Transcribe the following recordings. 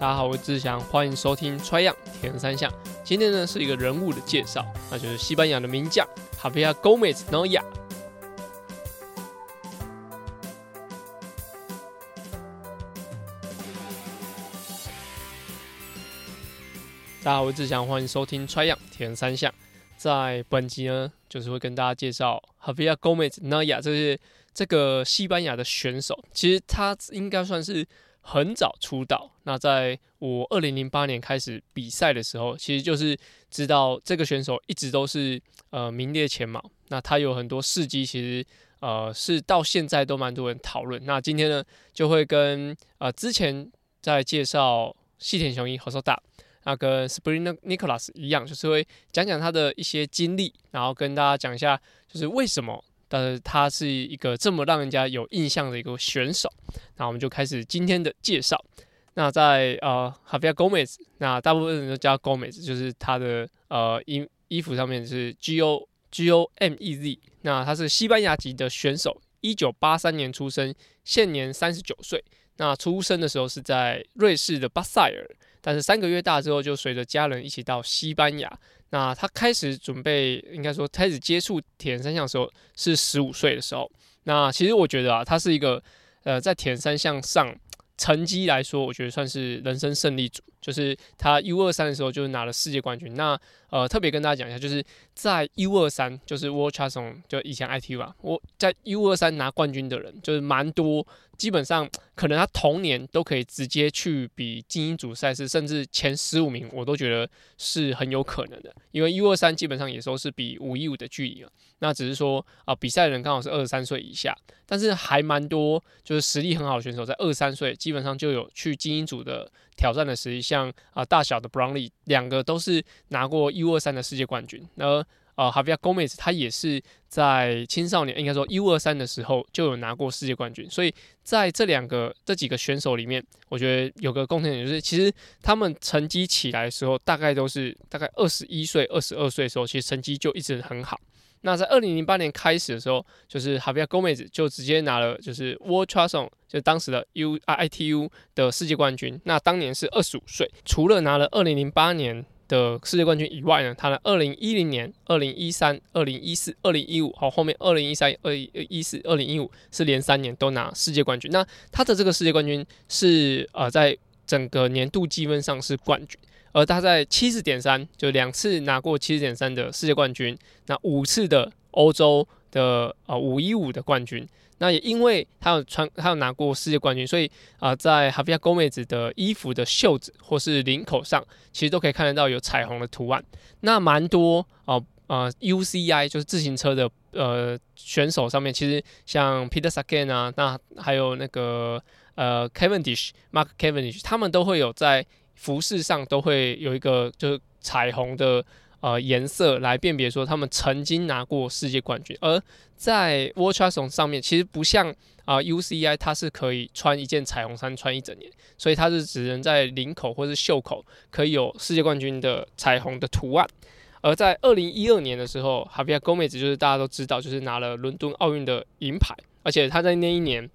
大家好，我是志祥，欢迎收听《Try 样铁人三项》。今天呢是一个人物的介绍，那就是西班牙的名将哈维亚·戈梅兹·诺亚。大家好，我是志祥，欢迎收听《Try 样铁人三项》。在本集呢，就是会跟大家介绍哈维亚·戈梅兹·诺亚，这是这个西班牙的选手。其实他应该算是。很早出道，那在我二零零八年开始比赛的时候，其实就是知道这个选手一直都是呃名列前茅。那他有很多事迹，其实呃是到现在都蛮多人讨论。那今天呢，就会跟呃之前在介绍细田雄一和说大，那跟 Spring Nicholas 一样，就是会讲讲他的一些经历，然后跟大家讲一下，就是为什么。但是他是一个这么让人家有印象的一个选手，那我们就开始今天的介绍。那在呃哈比亚 Gomez，那大部分人都叫 Gomez，就是他的呃衣衣服上面是 G O G O M E Z。那他是西班牙籍的选手，一九八三年出生，现年三十九岁。那出生的时候是在瑞士的巴塞尔，但是三个月大之后就随着家人一起到西班牙。那他开始准备，应该说开始接触铁人三项的时候是十五岁的时候。那其实我觉得啊，他是一个呃，在铁人三项上成绩来说，我觉得算是人生胜利组。就是他 U 二三的时候就拿了世界冠军。那呃，特别跟大家讲一下，就是在 U 二三，就是 World Champion，就以前 IT 吧，我在 U 二三拿冠军的人就是蛮多。基本上可能他同年都可以直接去比精英组赛事，甚至前十五名，我都觉得是很有可能的。因为 U 二三基本上也都是比五一五的距离了，那只是说啊，比赛的人刚好是二十三岁以下，但是还蛮多就是实力很好的选手在二十三岁基本上就有去精英组的挑战的实力，像啊大小的 Brownlee 两个都是拿过 U 二三的世界冠军，那。呃，哈维亚·戈梅斯他也是在青少年，应该说 U 二三的时候就有拿过世界冠军，所以在这两个这几个选手里面，我觉得有个共同点就是，其实他们成绩起来的时候，大概都是大概二十一岁、二十二岁的时候，其实成绩就一直很好。那在二零零八年开始的时候，就是哈维亚·戈梅斯就直接拿了就是 World t r a s o n 就当时的 U I T U 的世界冠军。那当年是二十五岁，除了拿了二零零八年。的世界冠军以外呢，他的二零一零年、二零一三、二零一四、二零一五，好，后面二零一三、二一四、二零一五是连三年都拿世界冠军。那他的这个世界冠军是呃，在整个年度积分上是冠军，而他在七十点三，就两次拿过七十点三的世界冠军，那五次的欧洲的呃五一五的冠军。那也因为他有穿，他有拿过世界冠军，所以啊，在哈维亚·戈梅兹的衣服的袖子或是领口上，其实都可以看得到有彩虹的图案。那蛮多哦，呃，UCI 就是自行车的呃选手上面，其实像 Peter Sagan 啊，那还有那个呃 Cavendish，Mark Cavendish，他们都会有在服饰上都会有一个就是彩虹的。呃，颜色来辨别说他们曾经拿过世界冠军，而在 w a t c h s o n 上面其实不像啊 UCI，它是可以穿一件彩虹衫穿一整年，所以它是只能在领口或是袖口可以有世界冠军的彩虹的图案。而在二零一二年的时候，哈比亚·戈梅兹就是大家都知道，就是拿了伦敦奥运的银牌，而且他在那一年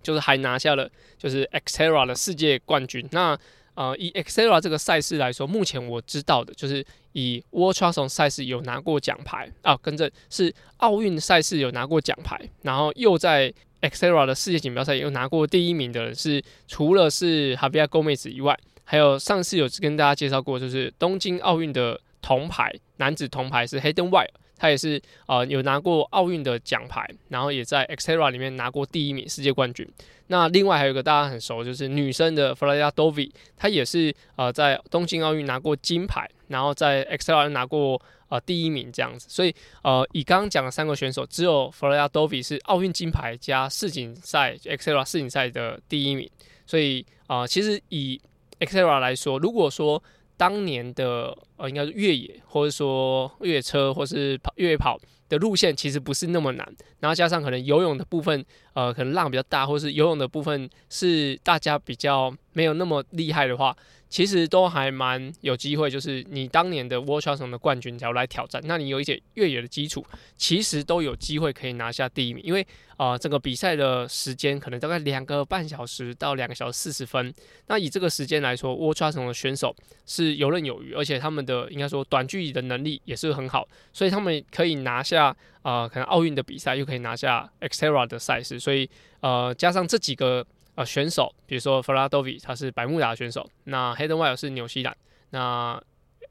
就是还拿下了就是 Xterra 的世界冠军。那呃，以 Xterra 这个赛事来说，目前我知道的就是以 World t r a s o n 赛事有拿过奖牌啊，跟着是奥运赛事有拿过奖牌，然后又在 Xterra 的世界锦标赛又拿过第一名的人是除了是 Javier Gomez 以外，还有上次有跟大家介绍过，就是东京奥运的铜牌男子铜牌是 Hayden White。他也是呃有拿过奥运的奖牌，然后也在 Xterra 里面拿过第一名世界冠军。那另外还有一个大家很熟，就是女生的 Florida Dovi，她也是呃在东京奥运拿过金牌，然后在 Xterra 拿过呃第一名这样子。所以呃以刚刚讲的三个选手，只有 Florida Dovi 是奥运金牌加世锦赛 Xterra 世锦赛的第一名。所以啊其实以 Xterra 来说，如果说当年的呃，应该是越野，或者说越野车，或是跑越野跑的路线，其实不是那么难。然后加上可能游泳的部分，呃，可能浪比较大，或是游泳的部分是大家比较没有那么厉害的话，其实都还蛮有机会。就是你当年的 World Champion 的冠军，假如来挑战，那你有一些越野的基础，其实都有机会可以拿下第一名。因为啊，这个比赛的时间可能大概两个半小时到两个小时四十分。那以这个时间来说，World Champion 的选手是游刃有余，而且他们的应该说短距离的能力也是很好，所以他们可以拿下啊，可能奥运的比赛，又可以拿下 Xterra 的赛事。所以呃，加上这几个。呃，选手，比如说弗拉多维，他是百慕达选手；那 Hayden w i l 是纽西兰；那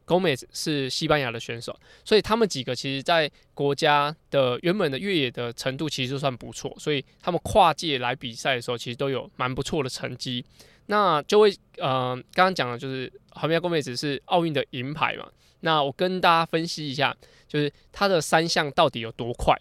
Gomez 是西班牙的选手。所以他们几个其实，在国家的原本的越野的程度，其实就算不错。所以他们跨界来比赛的时候，其实都有蛮不错的成绩。那就会呃，刚刚讲的就是后面 Gomez 是奥运的银牌嘛？那我跟大家分析一下，就是他的三项到底有多快？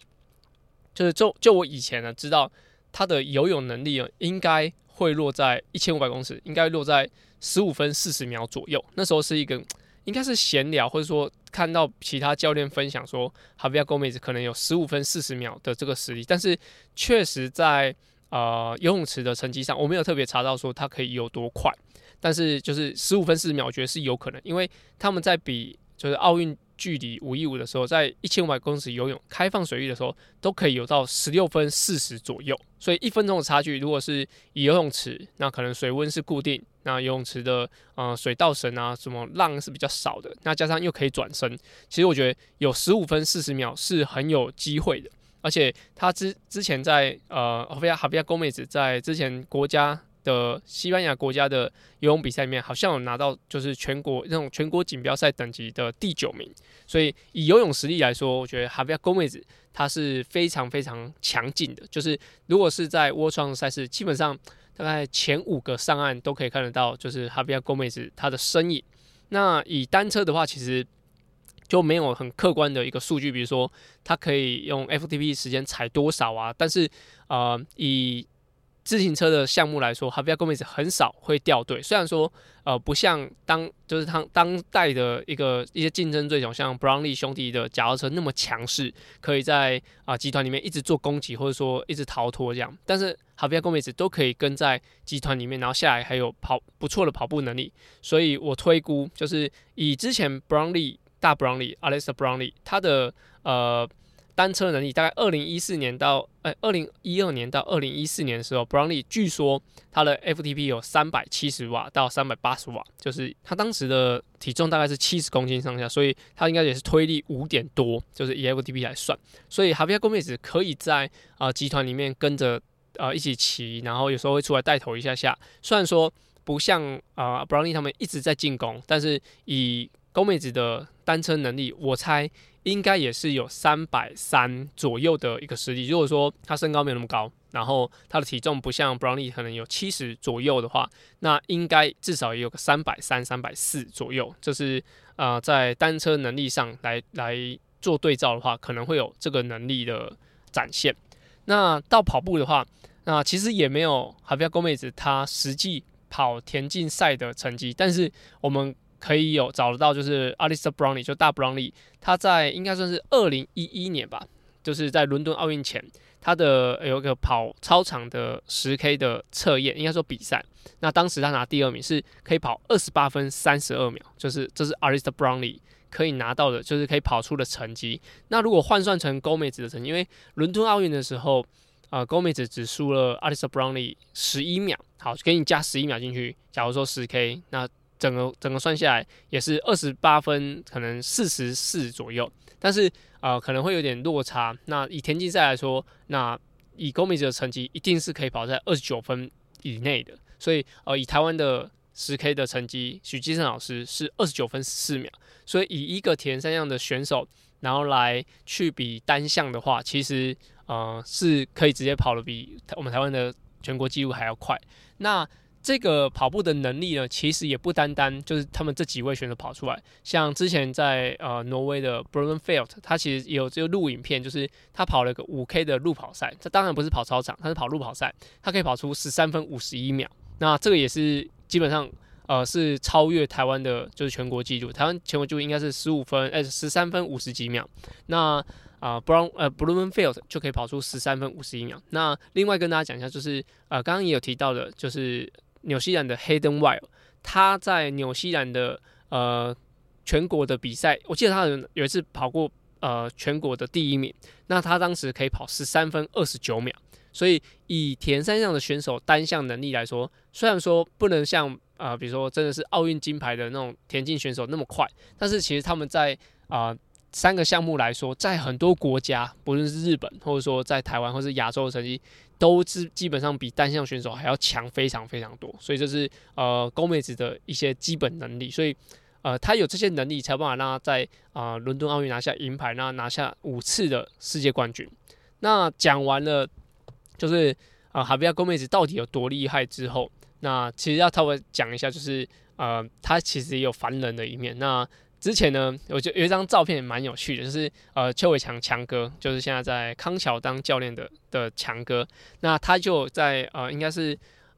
就是就就我以前呢知道。他的游泳能力啊，应该会落在一千五百公尺，应该落在十五分四十秒左右。那时候是一个应该是闲聊，或者说看到其他教练分享说，哈维亚戈梅兹可能有十五分四十秒的这个实力。但是确实在呃游泳池的成绩上，我没有特别查到说他可以有多快。但是就是十五分四十秒，我觉得是有可能，因为他们在比就是奥运。距离五一五的时候，在一千五百公尺游泳开放水域的时候，都可以有到十六分四十左右。所以一分钟的差距，如果是以游泳池，那可能水温是固定，那游泳池的呃水道绳啊，什么浪是比较少的，那加上又可以转身，其实我觉得有十五分四十秒是很有机会的。而且他之之前在呃哈比亚哈比亚宫妹子在之前国家。的西班牙国家的游泳比赛里面，好像有拿到就是全国那种全国锦标赛等级的第九名，所以以游泳实力来说，我觉得哈维亚·戈梅兹他是非常非常强劲的。就是如果是在窝创赛事，基本上大概前五个上岸都可以看得到，就是哈维亚·戈梅兹他的身影。那以单车的话，其实就没有很客观的一个数据，比如说他可以用 FTP 时间踩多少啊？但是呃，以自行车的项目来说，哈维亚·戈梅斯很少会掉队。虽然说，呃，不像当就是他当代的一个一些竞争对手，像布朗利兄弟的脚踏车那么强势，可以在啊集团里面一直做攻击，或者说一直逃脱这样。但是哈维亚·戈梅斯都可以跟在集团里面，然后下来还有跑不错的跑步能力。所以我推估，就是以之前布朗利大布朗利 Alex Brownlee 他的呃。单车能力大概二零一四年到呃二零一二年到二零一四年的时候，Brownlee 据说他的 FTP 有三百七十瓦到三百八十瓦，就是他当时的体重大概是七十公斤上下，所以他应该也是推力五点多，就是以 FTP 来算。所以哈维亚·戈梅斯可以在啊集团里面跟着呃一起骑，然后有时候会出来带头一下下。虽然说不像啊 Brownlee 他们一直在进攻，但是以高妹子的单车能力，我猜。应该也是有三百三左右的一个实力。如果说他身高没有那么高，然后他的体重不像 Brownie 可能有七十左右的话，那应该至少也有个三百三、三百四左右。这是呃在单车能力上来来做对照的话，可能会有这个能力的展现。那到跑步的话，那其实也没有哈比亚戈妹子她实际跑田径赛的成绩，但是我们。可以有找得到，就是 a l i s t a Brownlee，就大 Brownlee，他在应该算是二零一一年吧，就是在伦敦奥运前，他的有一个跑超长的十 K 的测验，应该说比赛，那当时他拿第二名，是可以跑二十八分三十二秒，就是这是 a l i s t a Brownlee 可以拿到的，就是可以跑出的成绩。那如果换算成 Gomez 的成绩，因为伦敦奥运的时候，啊，Gomez 只输了 a l i s t a Brownlee 十一秒，好，给你加十一秒进去，假如说十 K，那。整个整个算下来也是二十八分，可能四十四左右，但是呃可能会有点落差。那以田径赛来说，那以公米子的成绩一定是可以跑在二十九分以内的。所以呃以台湾的十 K 的成绩，许基胜老师是二十九分四秒。所以以一个田三项的选手，然后来去比单项的话，其实呃是可以直接跑的比我们台湾的全国纪录还要快。那这个跑步的能力呢，其实也不单单就是他们这几位选手跑出来。像之前在呃挪威的 b r u n f e l d 他其实有这个录影片，就是他跑了个五 K 的路跑赛。这当然不是跑操场，他是跑路跑赛，他可以跑出十三分五十一秒。那这个也是基本上呃是超越台湾的，就是全国纪录。台湾全国纪录应该是十五分，哎十三分五十几秒。那啊 Brown 呃 b r u n f e l d 就可以跑出十三分五十一秒。那另外跟大家讲一下，就是呃刚刚也有提到的，就是。纽西兰的 Hayden Wild，他在纽西兰的呃全国的比赛，我记得他有一次跑过呃全国的第一名，那他当时可以跑十三分二十九秒，所以以田三项的选手单项能力来说，虽然说不能像啊比如说真的是奥运金牌的那种田径选手那么快，但是其实他们在啊三个项目来说，在很多国家，不论是日本或者说在台湾或是亚洲的成绩。都是基本上比单项选手还要强非常非常多，所以这是呃高妹子的一些基本能力，所以呃她有这些能力才有办法让她在啊伦敦奥运拿下银牌，那拿下五次的世界冠军。那讲完了就是啊哈比亚高妹子到底有多厉害之后，那其实要稍微讲一下，就是呃她其实也有烦人的一面。那之前呢，我就有一张照片蛮有趣的，就是呃邱伟强强哥，就是现在在康桥当教练的的强哥，那他就在呃应该是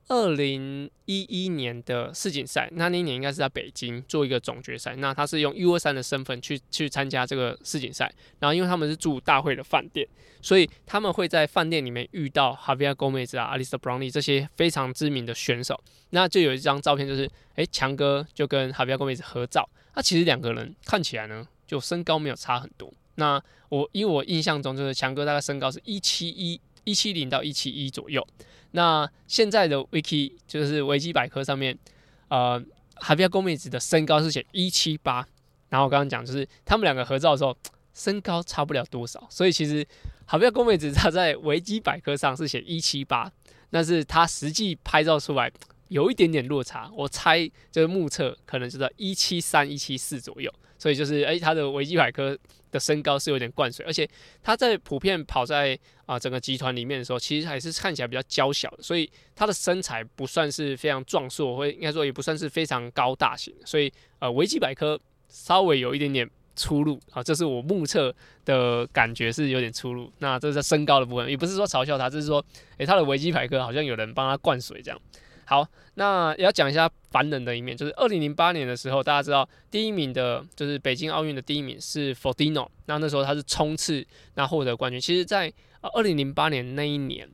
二零一一年的世锦赛，那那一年应该是在北京做一个总决赛，那他是用 U 二三的身份去去参加这个世锦赛，然后因为他们是住大会的饭店，所以他们会在饭店里面遇到 Javier Gomez 啊、a l i s t a Brownlee 这些非常知名的选手，那就有一张照片，就是诶强哥就跟 Javier Gomez 合照。那其实两个人看起来呢，就身高没有差很多。那我因为我印象中就是强哥大概身高是一七一一七零到一七一左右。那现在的 Wiki 就是维基百科上面，呃，海比亚公妹子的身高是写一七八。然后我刚刚讲就是他们两个合照的时候，身高差不了多少。所以其实海比亚公妹子她在维基百科上是写一七八，但是她实际拍照出来。有一点点落差，我猜就是目测可能就在一七三、一七四左右，所以就是诶，他的维基百科的身高是有点灌水，而且他在普遍跑在啊整个集团里面的时候，其实还是看起来比较娇小，所以他的身材不算是非常壮硕，或应该说也不算是非常高大型，所以呃维基百科稍微有一点点出入啊，这是我目测的感觉是有点出入。那这是身高的部分，也不是说嘲笑他，就是说诶，他的维基百科好像有人帮他灌水这样。好，那也要讲一下凡人的一面，就是二零零八年的时候，大家知道第一名的，就是北京奥运的第一名是 Fordino，那那时候他是冲刺，那获得冠军。其实，在二零零八年那一年，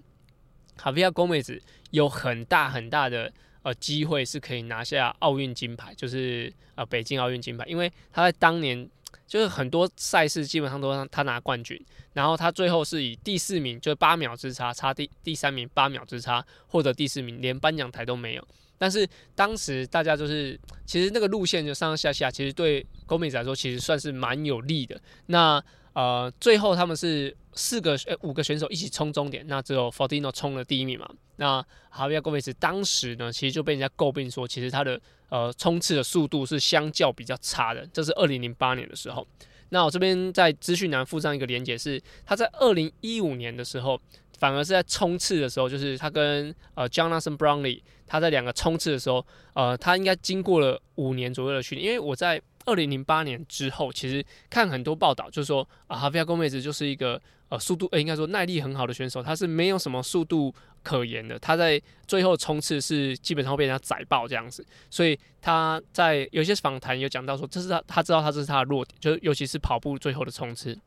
卡比亚戈梅子有很大很大的呃机会是可以拿下奥运金牌，就是呃北京奥运金牌，因为他在当年。就是很多赛事基本上都让他拿冠军，然后他最后是以第四名，就是八秒之差，差第第三名八秒之差获得第四名，连颁奖台都没有。但是当时大家就是，其实那个路线就上上下下，其实对 Gomez 来说其实算是蛮有利的。那呃，最后他们是四个呃五个选手一起冲终点，那只有 Fortino 冲了第一名嘛。那哈维亚·戈梅斯当时呢，其实就被人家诟病说，其实他的呃冲刺的速度是相较比较差的。这是二零零八年的时候。那我这边在资讯栏附上一个连接，是他在二零一五年的时候，反而是在冲刺的时候，就是他跟呃 Jonathan Brownlee，他在两个冲刺的时候，呃，他应该经过了五年左右的训练，因为我在。二零零八年之后，其实看很多报道，就是说啊，哈菲亚戈妹子就是一个呃速度，呃应该说耐力很好的选手，他是没有什么速度可言的。他在最后冲刺是基本上被人家宰爆这样子，所以他在有些访谈有讲到说，这是他他知道他这是他的弱点，就是尤其是跑步最后的冲刺，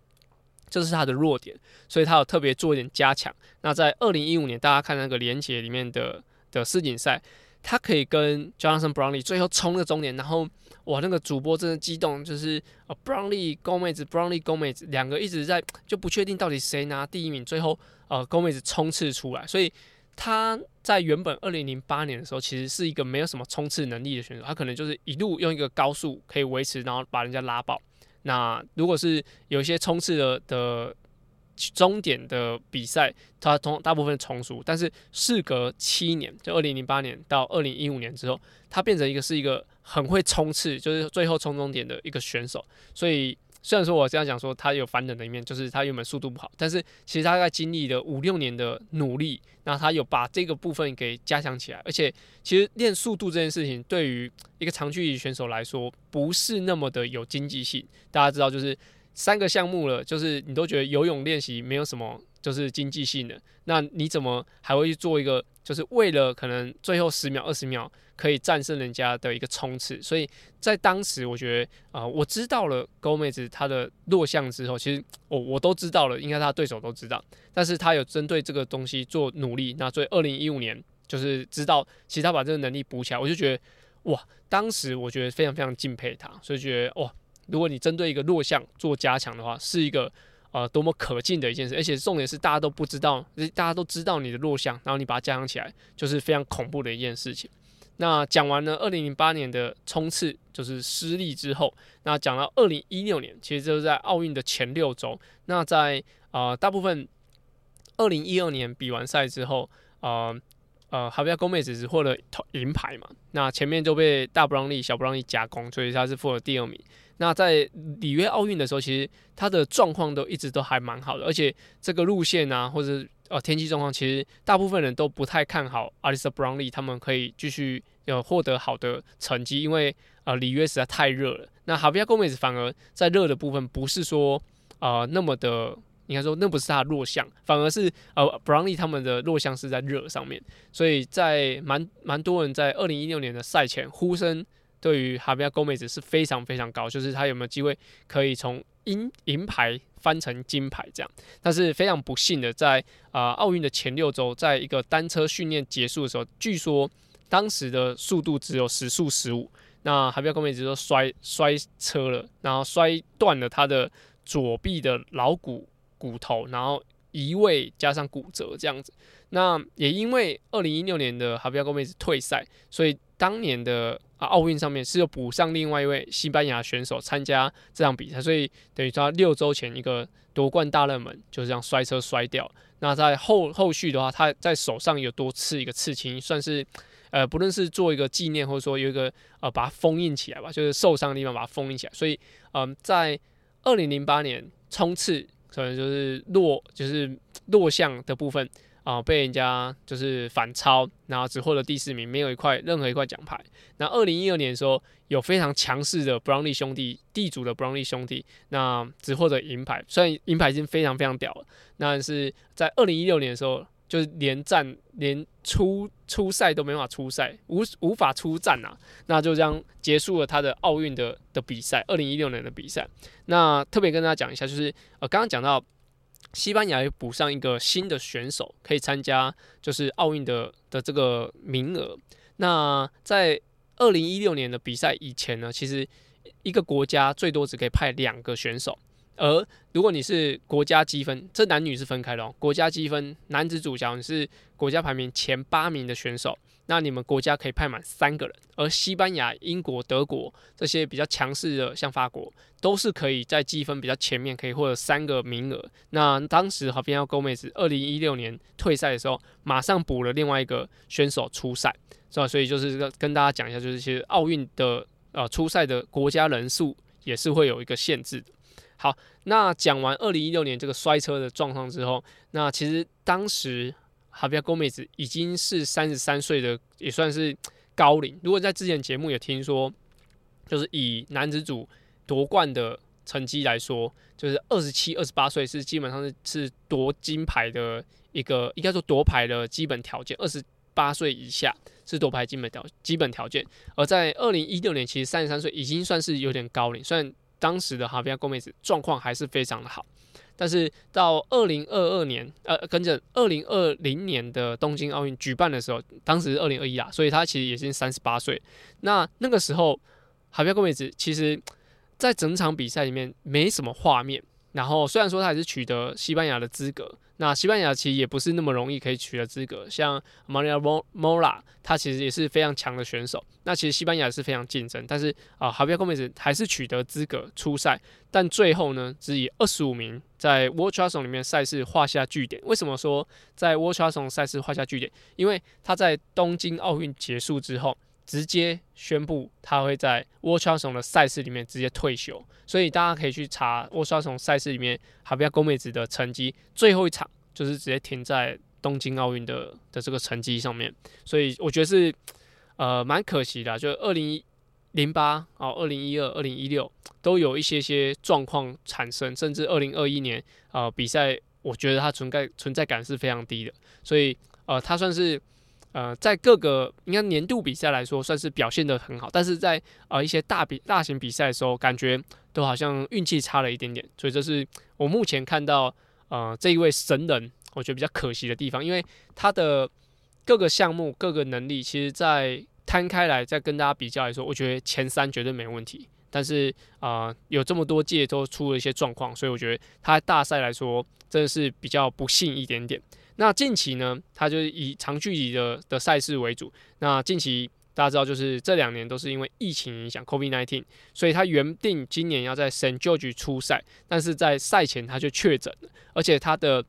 这是他的弱点，所以他有特别做一点加强。那在二零一五年，大家看那个连结里面的的世锦赛。他可以跟 Jonathan Brownlee 最后冲个终点，然后哇，那个主播真的激动，就是呃 Brownlee 高妹子，Brownlee 高妹子两个一直在就不确定到底谁拿第一名，最后呃高妹子冲刺出来，所以他在原本二零零八年的时候，其实是一个没有什么冲刺能力的选手，他可能就是一路用一个高速可以维持，然后把人家拉爆。那如果是有一些冲刺的的。终点的比赛，他从大部分重熟，但是事隔七年，就二零零八年到二零一五年之后，他变成一个是一个很会冲刺，就是最后冲终点的一个选手。所以虽然说我这样讲说他有反人的一面，就是他原本速度不好，但是其实他在经历了五六年的努力，那他有把这个部分给加强起来。而且其实练速度这件事情，对于一个长距离选手来说，不是那么的有经济性。大家知道就是。三个项目了，就是你都觉得游泳练习没有什么，就是经济性的，那你怎么还会去做一个，就是为了可能最后十秒、二十秒可以战胜人家的一个冲刺？所以在当时，我觉得啊，我知道了高妹子她的弱项之后，其实我我都知道了，应该他对手都知道，但是他有针对这个东西做努力。那所以二零一五年就是知道，其实他把这个能力补起来，我就觉得哇，当时我觉得非常非常敬佩他，所以觉得哇，如果你针对一个弱项做加强的话，是一个呃多么可敬的一件事，而且重点是大家都不知道，大家都知道你的弱项，然后你把它加强起来，就是非常恐怖的一件事情。那讲完了二零零八年的冲刺就是失利之后，那讲到二零一六年，其实就是在奥运的前六周，那在呃大部分二零一二年比完赛之后，呃呃，哈维亚·戈梅只是获得银牌嘛，那前面就被大布朗利、小布朗利夹攻，所以他是获得第二名。那在里约奥运的时候，其实他的状况都一直都还蛮好的，而且这个路线啊，或者呃天气状况，其实大部分人都不太看好阿里斯·布朗利他们可以继续有获得好的成绩，因为呃里约实在太热了。那哈维亚·戈梅斯反而在热的部分不是说呃那么的。应该说那不是他的弱项，反而是呃布朗利他们的弱项是在热上面，所以在蛮蛮多人在二零一六年的赛前呼声对于哈比亚·戈梅子是非常非常高，就是他有没有机会可以从银银牌翻成金牌这样，但是非常不幸的在啊奥运的前六周，在一个单车训练结束的时候，据说当时的速度只有时速十五，那哈比亚·戈梅子就摔摔车了，然后摔断了他的左臂的桡骨。骨头，然后移位加上骨折这样子，那也因为二零一六年的哈比亚戈梅斯退赛，所以当年的啊奥运上面是有补上另外一位西班牙选手参加这场比赛，所以等于他六周前一个夺冠大热门就这样摔车摔掉。那在后后续的话，他在手上有多刺一个刺青，算是呃不论是做一个纪念，或者说有一个呃把它封印起来吧，就是受伤的地方把它封印起来。所以嗯，在二零零八年冲刺。可能就是弱，就是弱项的部分啊，被人家就是反超，然后只获得第四名，没有一块任何一块奖牌。那二零一二年的时候，有非常强势的 Brownlee 兄弟，地主的 Brownlee 兄弟，那只获得银牌，虽然银牌已经非常非常屌了，那是在二零一六年的时候。就是连战连出出赛都没法出赛，无无法出战啊，那就这样结束了他的奥运的的比赛，二零一六年的比赛。那特别跟大家讲一下，就是呃刚刚讲到西班牙补上一个新的选手可以参加，就是奥运的的这个名额。那在二零一六年的比赛以前呢，其实一个国家最多只可以派两个选手。而如果你是国家积分，这男女是分开的哦。国家积分，男子组，假如你是国家排名前八名的选手，那你们国家可以派满三个人。而西班牙、英国、德国这些比较强势的，像法国，都是可以在积分比较前面，可以获得三个名额。那当时好比要勾妹子，二零一六年退赛的时候，马上补了另外一个选手出赛，是吧？所以就是跟大家讲一下，就是其实奥运的呃出赛的国家人数也是会有一个限制的。好，那讲完二零一六年这个摔车的状况之后，那其实当时哈比亚戈梅子已经是三十三岁的，也算是高龄。如果在之前节目有听说，就是以男子组夺冠的成绩来说，就是二十七、二十八岁是基本上是是夺金牌的一个，应该说夺牌的基本条件。二十八岁以下是夺牌基本条基本条件，而在二零一六年，其实三十三岁已经算是有点高龄，虽然。当时的哈比亚·戈梅斯状况还是非常的好，但是到二零二二年，呃，跟着二零二零年的东京奥运举办的时候，当时是二零二一啊，所以他其实已经三十八岁。那那个时候，哈比亚·戈梅斯其实在整场比赛里面没什么画面。然后虽然说他还是取得西班牙的资格，那西班牙其实也不是那么容易可以取得资格。像 Maria Mora，他其实也是非常强的选手。那其实西班牙是非常竞争，但是啊，哈比亚·戈梅斯还是取得资格出赛，但最后呢，只以二十五名在 World t r a s o n 里面赛事画下句点。为什么说在 World t r a s o n 赛事画下句点？因为他在东京奥运结束之后。直接宣布他会在沃沙松的赛事里面直接退休，所以大家可以去查沃沙松赛事里面哈比亚宫美子的成绩，最后一场就是直接停在东京奥运的的这个成绩上面，所以我觉得是呃蛮可惜的，就 二零零八哦，二零一二、二零一六都有一些些状况产生，甚至二零二一年呃比赛，我觉得它存在存在感是非常低的，所以呃它算是。呃，在各个应该年度比赛来说，算是表现的很好，但是在呃一些大比大型比赛的时候，感觉都好像运气差了一点点，所以这是我目前看到呃这一位神人，我觉得比较可惜的地方，因为他的各个项目、各个能力，其实在摊开来再跟大家比较来说，我觉得前三绝对没问题。但是啊，有这么多届都出了一些状况，所以我觉得他大赛来说真的是比较不幸一点点。那近期呢，他就是以长距离的的赛事为主。那近期大家知道，就是这两年都是因为疫情影响 （COVID-19），所以他原定今年要在 St. George 出赛，但是在赛前他就确诊了，而且他的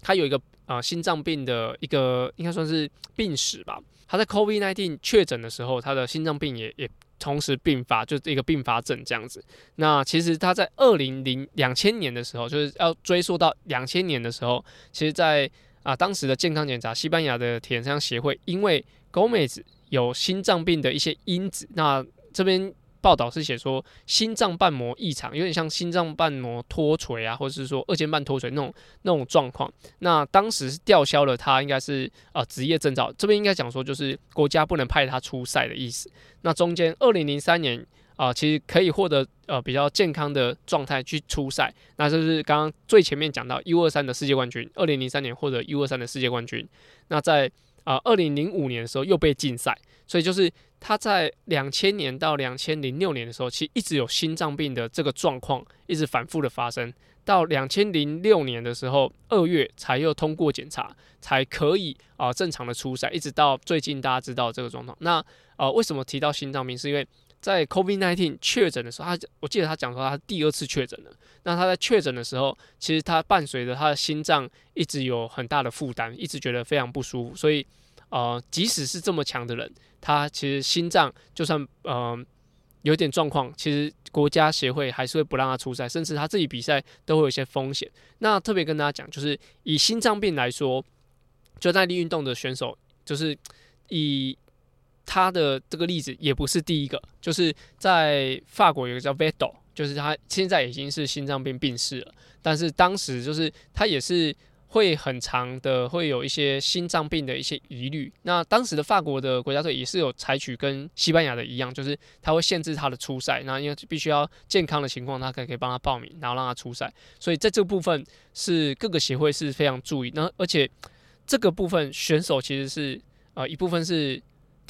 他有一个啊心脏病的一个应该算是病史吧。他在 COVID-19 确诊的时候，他的心脏病也也。同时并发就是一个并发症这样子。那其实他在二零零两千年的时候，就是要追溯到两千年的时候，其实，在啊当时的健康检查，西班牙的铁人三项协会因为 Gomez 有心脏病的一些因子，那这边。报道是写说心脏瓣膜异常，有点像心脏瓣膜脱垂啊，或者是说二尖瓣脱垂那种那种状况。那当时是吊销了他应该是啊职业证照，这边应该讲说就是国家不能派他出赛的意思。那中间二零零三年啊，其实可以获得呃比较健康的状态去出赛，那就是刚刚最前面讲到 U 二三的世界冠军，二零零三年获得 U 二三的世界冠军。那在啊二零零五年的时候又被禁赛，所以就是。他在两千年到两千零六年的时候，其实一直有心脏病的这个状况，一直反复的发生。到两千零六年的时候，二月才又通过检查，才可以啊正常的出赛。一直到最近大家知道这个状况。那呃，为什么提到心脏病？是因为在 COVID-19 确诊的时候，他我记得他讲说他第二次确诊了。那他在确诊的时候，其实他伴随着他的心脏一直有很大的负担，一直觉得非常不舒服。所以呃，即使是这么强的人。他其实心脏就算呃有点状况，其实国家协会还是会不让他出赛，甚至他自己比赛都会有一些风险。那特别跟大家讲，就是以心脏病来说，就耐力运动的选手，就是以他的这个例子也不是第一个，就是在法国有个叫 Vettel，就是他现在已经是心脏病病逝了，但是当时就是他也是。会很长的，会有一些心脏病的一些疑虑。那当时的法国的国家队也是有采取跟西班牙的一样，就是他会限制他的出赛，那因为必须要健康的情况，他可以可以帮他报名，然后让他出赛。所以在这部分是各个协会是非常注意。那而且这个部分选手其实是呃一部分是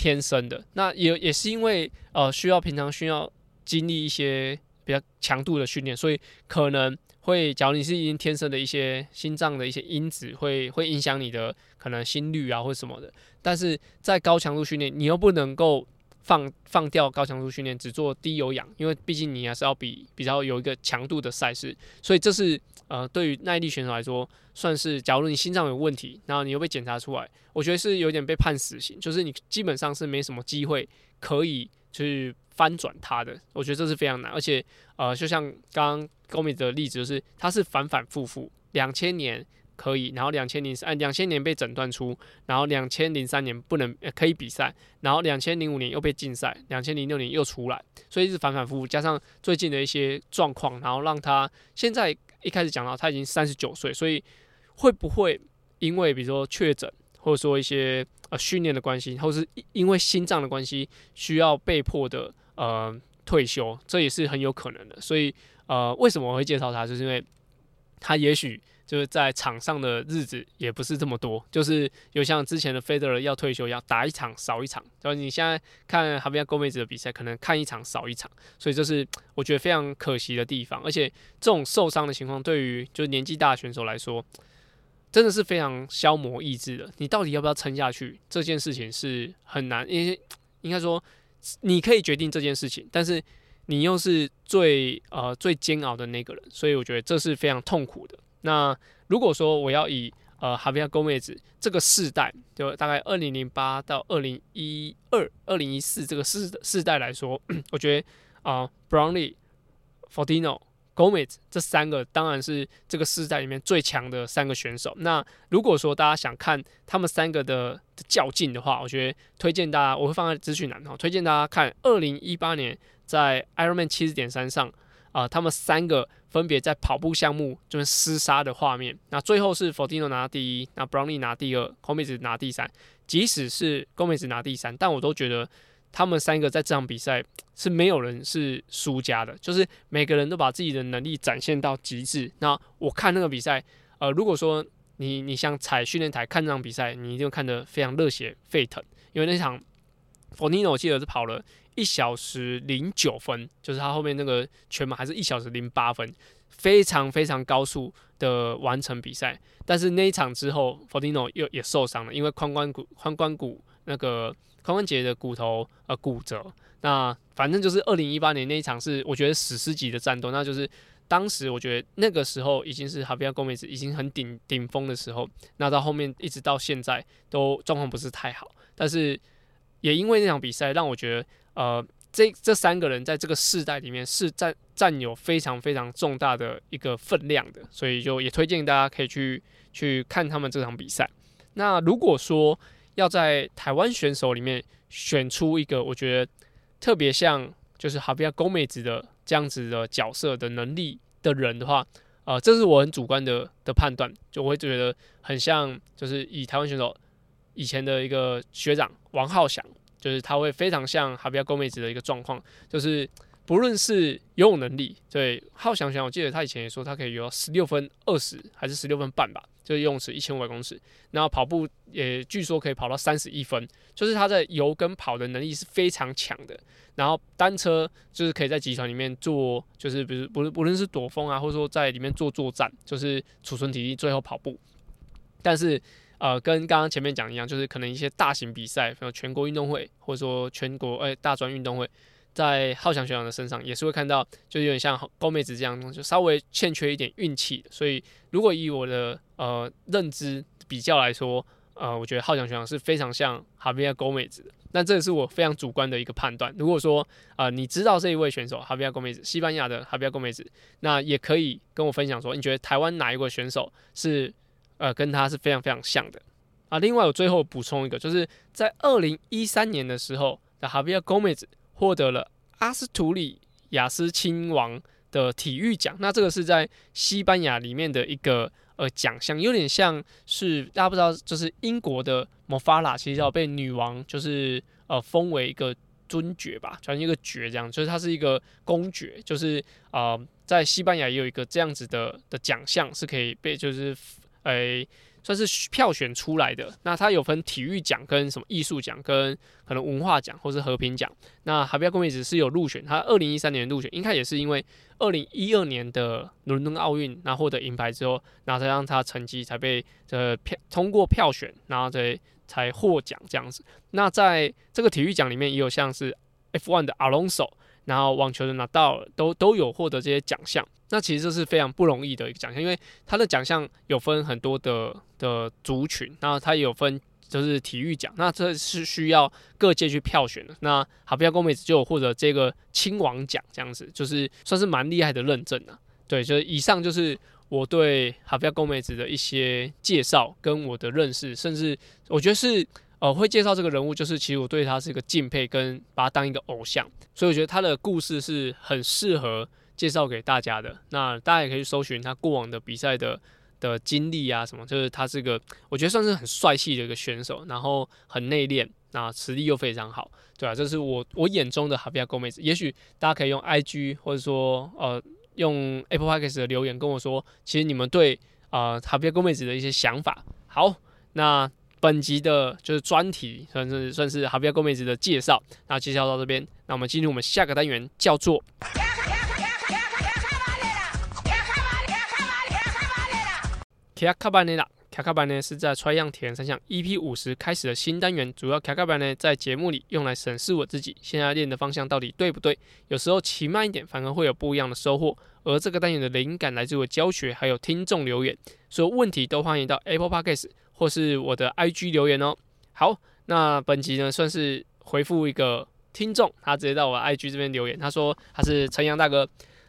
天生的，那也也是因为呃需要平常需要经历一些比较强度的训练，所以可能。会，假如你是已经天生的一些心脏的一些因子，会会影响你的可能心率啊或什么的。但是在高强度训练，你又不能够放放掉高强度训练，只做低有氧，因为毕竟你还是要比比较有一个强度的赛事。所以这是呃对于耐力选手来说，算是假如你心脏有问题，然后你又被检查出来，我觉得是有点被判死刑，就是你基本上是没什么机会可以去翻转它的。我觉得这是非常难，而且呃就像刚刚。高米的例子就是，他是反反复复，两千年可以，然后两千零三，两千年被诊断出，然后两千零三年不能可以比赛，然后两千零五年又被禁赛，两千零六年又出来，所以是反反复复，加上最近的一些状况，然后让他现在一开始讲到他已经三十九岁，所以会不会因为比如说确诊，或者说一些呃训练的关系，或是因为心脏的关系，需要被迫的呃退休，这也是很有可能的，所以。呃，为什么我会介绍他？就是因为他也许就是在场上的日子也不是这么多，就是有像之前的费德勒要退休一样，打一场少一场。然后你现在看哈比亚戈梅兹的比赛，可能看一场少一场，所以这是我觉得非常可惜的地方。而且这种受伤的情况，对于就是年纪大的选手来说，真的是非常消磨意志的。你到底要不要撑下去？这件事情是很难，因为应该说你可以决定这件事情，但是。你又是最呃最煎熬的那个人，所以我觉得这是非常痛苦的。那如果说我要以呃哈维亚戈梅兹这个世代，就大概二零零八到二零一二、二零一四这个世世代来说，我觉得啊，Brownlee、Fortino、Gomez 这三个当然是这个世代里面最强的三个选手。那如果说大家想看他们三个的较劲的话，我觉得推荐大家，我会放在资讯栏哦，推荐大家看二零一八年。在 Ironman 七十点三上，啊，他们三个分别在跑步项目就是厮杀的画面。那最后是 Fortino 拿第一，那 Brownlee 拿第二，Gomez 拿第三。即使是 Gomez 拿第三，但我都觉得他们三个在这场比赛是没有人是输家的，就是每个人都把自己的能力展现到极致。那我看那个比赛，呃，如果说你你想踩训练台看这场比赛，你一定看得非常热血沸腾，因为那场。f o r n i n o 我记得是跑了一小时零九分，就是他后面那个全马还是一小时零八分，非常非常高速的完成比赛。但是那一场之后 f o r n i n o 又也受伤了，因为髋关骨髋关骨那个髋关节的骨头呃骨折。那反正就是二零一八年那一场是我觉得史诗级的战斗，那就是当时我觉得那个时候已经是哈比亚戈梅斯已经很顶顶峰的时候，那到后面一直到现在都状况不是太好，但是也因为那场比赛让我觉得，呃，这这三个人在这个世代里面是占占有非常非常重大的一个分量的，所以就也推荐大家可以去去看他们这场比赛。那如果说要在台湾选手里面选出一个，我觉得。特别像就是哈比亚宫美子的这样子的角色的能力的人的话，呃，这是我很主观的的判断，就我会觉得很像，就是以台湾选手以前的一个学长王浩翔，就是他会非常像哈比亚宫美子的一个状况，就是不论是游泳能力，对浩翔翔，我记得他以前也说他可以游十六分二十还是十六分半吧。就是游泳池一千五百公尺，然后跑步也据说可以跑到三十一分，就是他在游跟跑的能力是非常强的。然后单车就是可以在集团里面做，就是比如不不论是躲风啊，或者说在里面做作战，就是储存体力，最后跑步。但是呃，跟刚刚前面讲一样，就是可能一些大型比赛，比如全国运动会，或者说全国哎大专运动会。在浩翔学长的身上也是会看到，就有点像高妹子这样，就稍微欠缺一点运气。所以，如果以我的呃认知比较来说，呃，我觉得浩翔学长是非常像哈比亚高妹子的。那这个是我非常主观的一个判断。如果说呃你知道这一位选手哈比亚高妹子，西班牙的哈比亚高妹子，那也可以跟我分享说，你觉得台湾哪一位选手是呃跟他是非常非常像的啊？另外，我最后补充一个，就是在二零一三年的时候的哈比亚高妹子。获得了阿斯图里亚斯亲王的体育奖，那这个是在西班牙里面的一个呃奖项，有点像是大家不知道，就是英国的莫法拉，其实叫被女王就是呃封为一个尊爵吧，传一个爵这样，就是它是一个公爵，就是呃在西班牙也有一个这样子的的奖项是可以被就是诶。算是票选出来的，那它有分体育奖跟什么艺术奖，跟可能文化奖或是和平奖。那哈比亚·贡梅子是有入选，他二零一三年入选，应该也是因为二零一二年的伦敦奥运，然后获得银牌之后，然后才让他成绩才被呃票通过票选，然后才才获奖这样子。那在这个体育奖里面，也有像是 F1 的阿隆索。然后网球的拿到都都有获得这些奖项，那其实这是非常不容易的一个奖项，因为它的奖项有分很多的的族群，那它也有分就是体育奖，那这是需要各界去票选的。那哈比亚公美子就有获得这个亲王奖，这样子就是算是蛮厉害的认证啊。对，就是以上就是我对哈比亚公美子的一些介绍跟我的认识，甚至我觉得是。呃，会介绍这个人物，就是其实我对他是一个敬佩，跟把他当一个偶像，所以我觉得他的故事是很适合介绍给大家的。那大家也可以搜寻他过往的比赛的的经历啊，什么，就是他是个我觉得算是很帅气的一个选手，然后很内敛，那实力又非常好，对啊，这是我我眼中的哈比亚戈梅斯。也许大家可以用 IG 或者说呃用 Apple Podcast 的留言跟我说，其实你们对啊哈比亚戈梅斯的一些想法。好，那。本集的就是专题，算是算是哈比亚戈梅子的介绍，那介绍到这边，那我们进入我们下个单元，叫做卡卡班内拉。卡卡班呢是在 Try 样体验三项 EP 五十开始的新单元，主要卡卡班呢在节目里用来审视我自己现在练的方向到底对不对，有时候骑慢一点反而会有不一样的收获。而这个单元的灵感来自我教学，还有听众留言，所有问题都欢迎到 Apple Podcast。或是我的 IG 留言哦。好，那本集呢算是回复一个听众，他直接到我 IG 这边留言，他说他是陈阳大哥，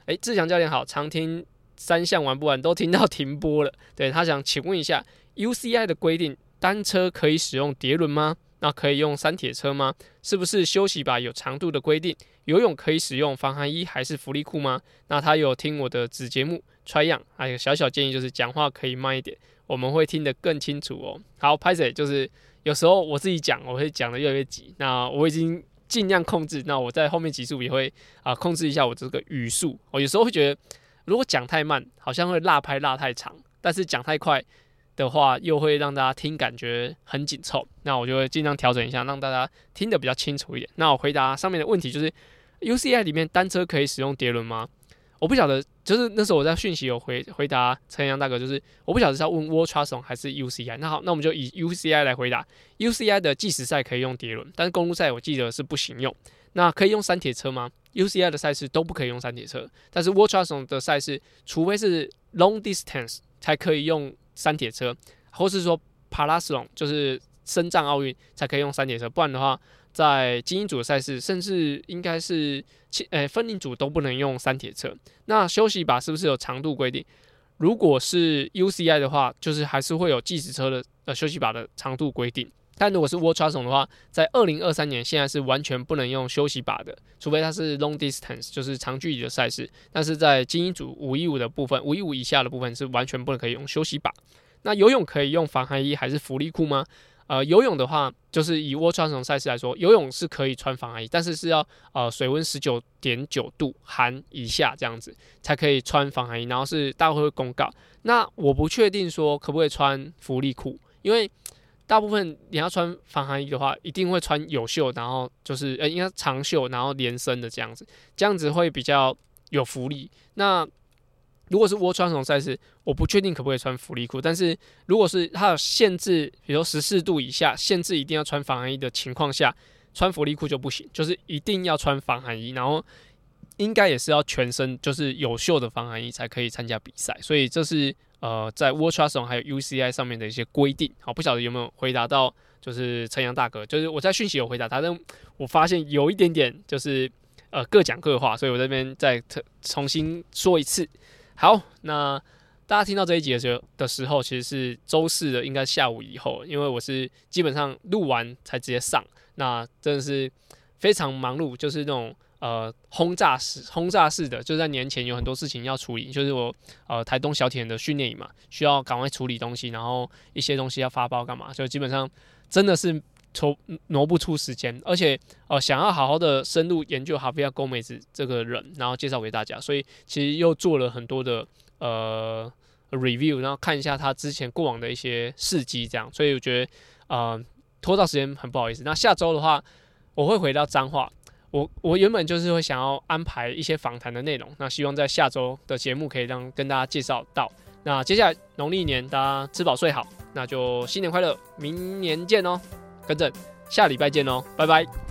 诶，志强教练好，常听三项玩不完都听到停播了。对他想请问一下，UCI 的规定，单车可以使用碟轮吗？那可以用三铁车吗？是不是休息吧有长度的规定？游泳可以使用防寒衣还是福利裤吗？那他有听我的子节目 Try 样，还有小小建议就是讲话可以慢一点。我们会听得更清楚哦。好 p a 就是有时候我自己讲，我会讲的越来越急。那我已经尽量控制。那我在后面几速也会啊控制一下我这个语速。我有时候会觉得，如果讲太慢，好像会落拍落太长；但是讲太快，的话，又会让大家听感觉很紧凑，那我就会尽量调整一下，让大家听得比较清楚一点。那我回答上面的问题就是。UCI 里面单车可以使用碟轮吗？我不晓得，就是那时候我在讯息有回回答陈阳大哥，就是我不晓得是要问 World Trust 还是 UCI。那好，那我们就以 UCI 来回答。UCI 的计时赛可以用碟轮，但是公路赛我记得是不行用。那可以用山铁车吗？UCI 的赛事都不可以用山铁车，但是 World Trust 的赛事，除非是 Long Distance 才可以用三铁车，或是说 p a l a s o n 就是深藏奥运才可以用三铁车，不然的话。在精英组赛事，甚至应该是轻诶分龄组都不能用三铁车。那休息把是不是有长度规定？如果是 UCI 的话，就是还是会有计时车的呃休息把的长度规定。但如果是 World Trust 的话，在二零二三年现在是完全不能用休息把的，除非它是 Long Distance，就是长距离的赛事。但是在精英组五一五的部分，五一五以下的部分是完全不能可以用休息把。那游泳可以用防寒衣还是浮力裤吗？呃，游泳的话，就是以 World Triathlon 赛事来说，游泳是可以穿防寒衣，但是是要呃水温十九点九度含以下这样子才可以穿防寒衣，然后是大会公告。那我不确定说可不可以穿福利裤，因为大部分你要穿防寒衣的话，一定会穿有袖，然后就是呃应该长袖，然后连身的这样子，这样子会比较有福利。那如果是窝穿种赛事，我不确定可不可以穿福利裤。但是如果是它有限制，比如十四度以下，限制一定要穿防寒衣的情况下，穿福利裤就不行，就是一定要穿防寒衣。然后应该也是要全身就是有袖的防寒衣才可以参加比赛。所以这是呃在 w a t c h s o n 还有 UCI 上面的一些规定。好，不晓得有没有回答到，就是陈阳大哥，就是我在讯息有回答他，但我发现有一点点就是呃各讲各话，所以我这边再特重新说一次。好，那大家听到这一集的时候的时候，其实是周四的，应该下午以后，因为我是基本上录完才直接上，那真的是非常忙碌，就是那种呃轰炸式、轰炸式的，就在年前有很多事情要处理，就是我呃台东小铁人的训练营嘛，需要赶快处理东西，然后一些东西要发包干嘛，所以基本上真的是。抽挪不出时间，而且呃想要好好的深入研究哈菲亚·戈梅兹这个人，然后介绍给大家，所以其实又做了很多的呃 review，然后看一下他之前过往的一些事迹，这样，所以我觉得呃拖到时间很不好意思。那下周的话，我会回到脏话，我我原本就是会想要安排一些访谈的内容，那希望在下周的节目可以让跟大家介绍到。那接下来农历年大家吃饱睡好，那就新年快乐，明年见哦。跟着下礼拜见哦，拜拜。